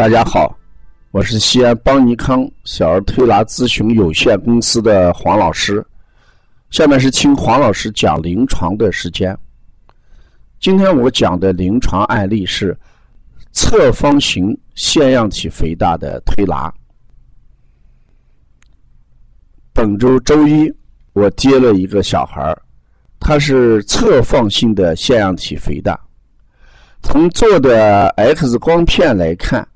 大家好，我是西安邦尼康小儿推拿咨询有限公司的黄老师。下面是听黄老师讲临床的时间。今天我讲的临床案例是侧方形腺样体肥大的推拿。本周周一，我接了一个小孩他是侧放性的腺样体肥大，从做的 X 光片来看。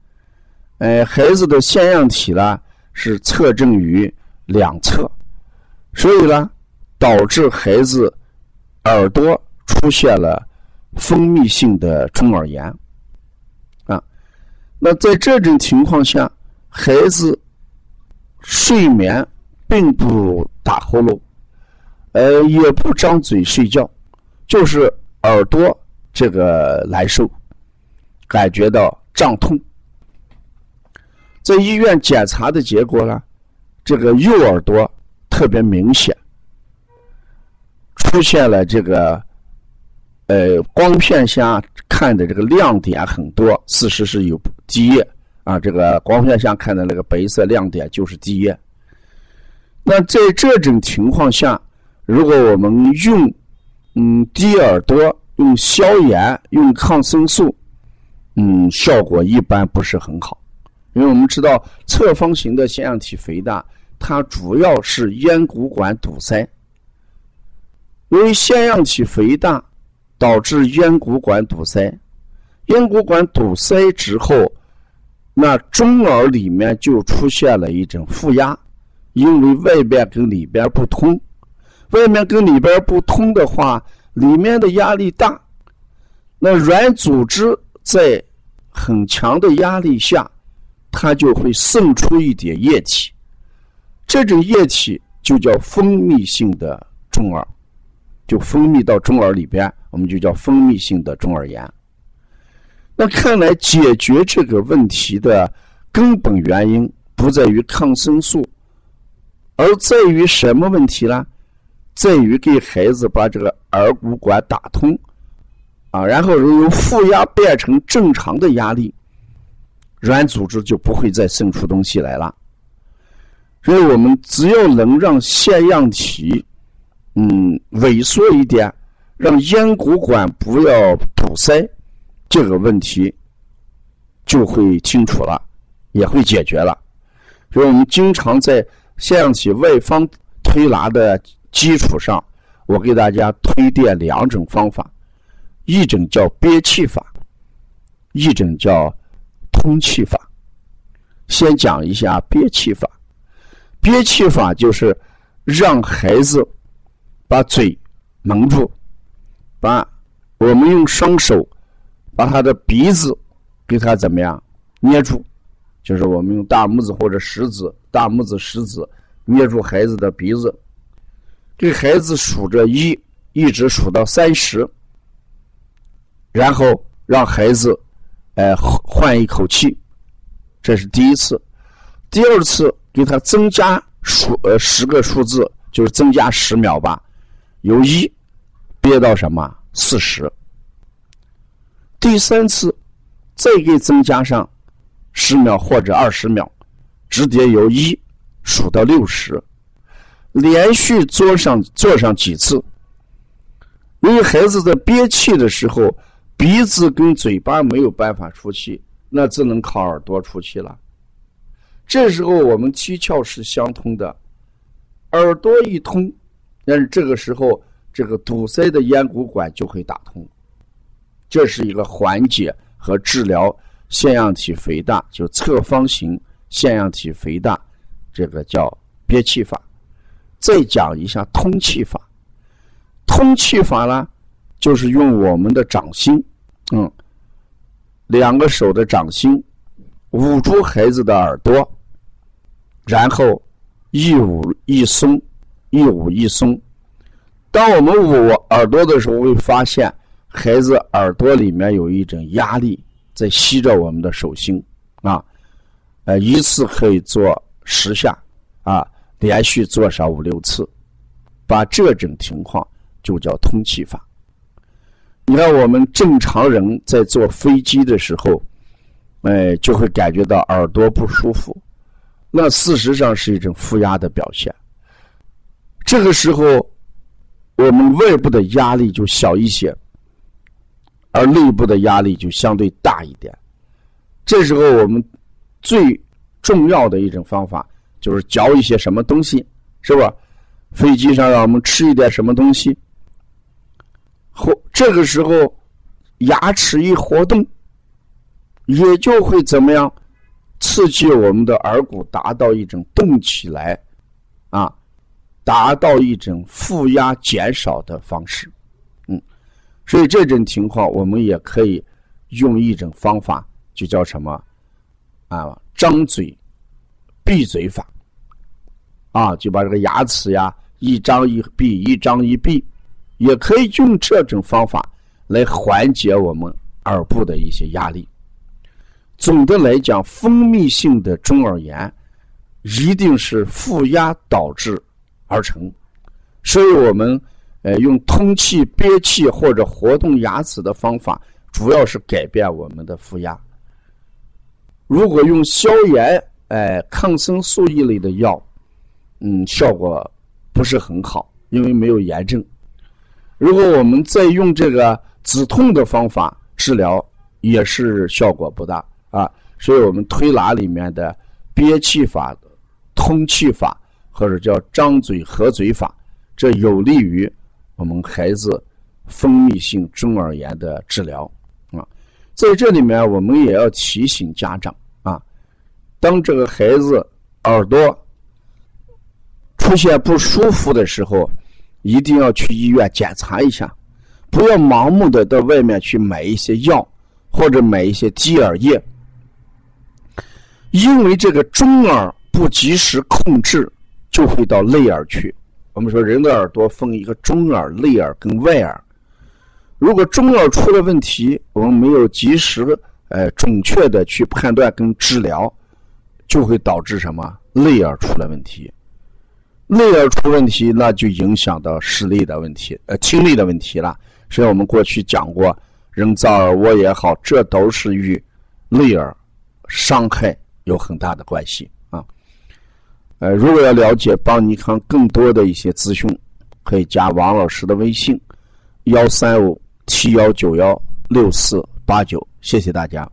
呃，孩子的腺样体呢是侧正于两侧，所以呢导致孩子耳朵出现了分泌性的中耳炎啊。那在这种情况下，孩子睡眠并不打呼噜，呃，也不张嘴睡觉，就是耳朵这个难受，感觉到胀痛。在医院检查的结果呢，这个右耳朵特别明显，出现了这个，呃，光片下看的这个亮点很多，事实是有积液啊。这个光片下看的那个白色亮点就是积液。那在这种情况下，如果我们用嗯滴耳朵、用消炎、用抗生素，嗯，效果一般不是很好。因为我们知道侧方形的腺样体肥大，它主要是咽鼓管堵塞。由于腺样体肥大导致咽鼓管堵塞，咽鼓管堵塞之后，那中耳里面就出现了一种负压，因为外边跟里边不通，外面跟里边不通的话，里面的压力大，那软组织在很强的压力下。它就会渗出一点液体，这种液体就叫分泌性的中耳，就分泌到中耳里边，我们就叫分泌性的中耳炎。那看来解决这个问题的根本原因不在于抗生素，而在于什么问题呢？在于给孩子把这个耳骨管打通，啊，然后由负压变成正常的压力。软组织就不会再渗出东西来了，所以我们只要能让腺样体，嗯，萎缩一点，让咽鼓管不要堵塞，这个问题就会清楚了，也会解决了。所以我们经常在腺样体外方推拿的基础上，我给大家推荐两种方法，一种叫憋气法，一种叫。通气法，先讲一下憋气法。憋气法就是让孩子把嘴蒙住，把我们用双手把他的鼻子给他怎么样捏住，就是我们用大拇指或者食指、大拇指、食指捏住孩子的鼻子，给孩子数着一，一直数到三十，然后让孩子。哎，换一口气，这是第一次。第二次给他增加数呃十个数字，就是增加十秒吧，由一憋到什么四十。第三次再给增加上十秒或者二十秒，直接由一数到六十，连续做上做上几次。因为孩子在憋气的时候。鼻子跟嘴巴没有办法出气，那只能靠耳朵出气了。这时候我们七窍是相通的，耳朵一通，但是这个时候这个堵塞的咽鼓管就会打通。这是一个缓解和治疗腺样体肥大，就侧方形腺样体肥大，这个叫憋气法。再讲一下通气法，通气法呢？就是用我们的掌心，嗯，两个手的掌心捂住孩子的耳朵，然后一捂一松，一捂一松。当我们捂耳朵的时候，会发现孩子耳朵里面有一种压力在吸着我们的手心啊，呃，一次可以做十下啊，连续做上五六次，把这种情况就叫通气法。你看，我们正常人在坐飞机的时候，哎，就会感觉到耳朵不舒服。那事实上是一种负压的表现。这个时候，我们外部的压力就小一些，而内部的压力就相对大一点。这时候，我们最重要的一种方法就是嚼一些什么东西，是吧？飞机上让我们吃一点什么东西，这个时候牙齿一活动，也就会怎么样？刺激我们的耳骨达到一种动起来，啊，达到一种负压减少的方式，嗯，所以这种情况我们也可以用一种方法，就叫什么啊？张嘴闭嘴法，啊，就把这个牙齿呀一张一闭，一张一闭，也可以用这种方法来缓解我们耳部的一些压力。总的来讲，分泌性的中耳炎一定是负压导致而成，所以我们呃用通气、憋气或者活动牙齿的方法，主要是改变我们的负压。如果用消炎、哎抗生素一类的药，嗯，效果不是很好，因为没有炎症。如果我们再用这个止痛的方法治疗，也是效果不大。啊，所以我们推拿里面的憋气法、通气法，或者叫张嘴合嘴法，这有利于我们孩子分泌性中耳炎的治疗啊。在这里面，我们也要提醒家长啊，当这个孩子耳朵出现不舒服的时候，一定要去医院检查一下，不要盲目的到外面去买一些药或者买一些滴耳液。因为这个中耳不及时控制，就会到内耳去。我们说人的耳朵分一个中耳、内耳跟外耳。如果中耳出了问题，我们没有及时呃准确的去判断跟治疗，就会导致什么？内耳出了问题。内耳出问题，那就影响到视力的问题，呃，听力的问题了。所以我们过去讲过，人造耳蜗也好，这都是与内耳伤害。有很大的关系啊，呃，如果要了解邦尼康更多的一些资讯，可以加王老师的微信：幺三五七幺九幺六四八九，谢谢大家。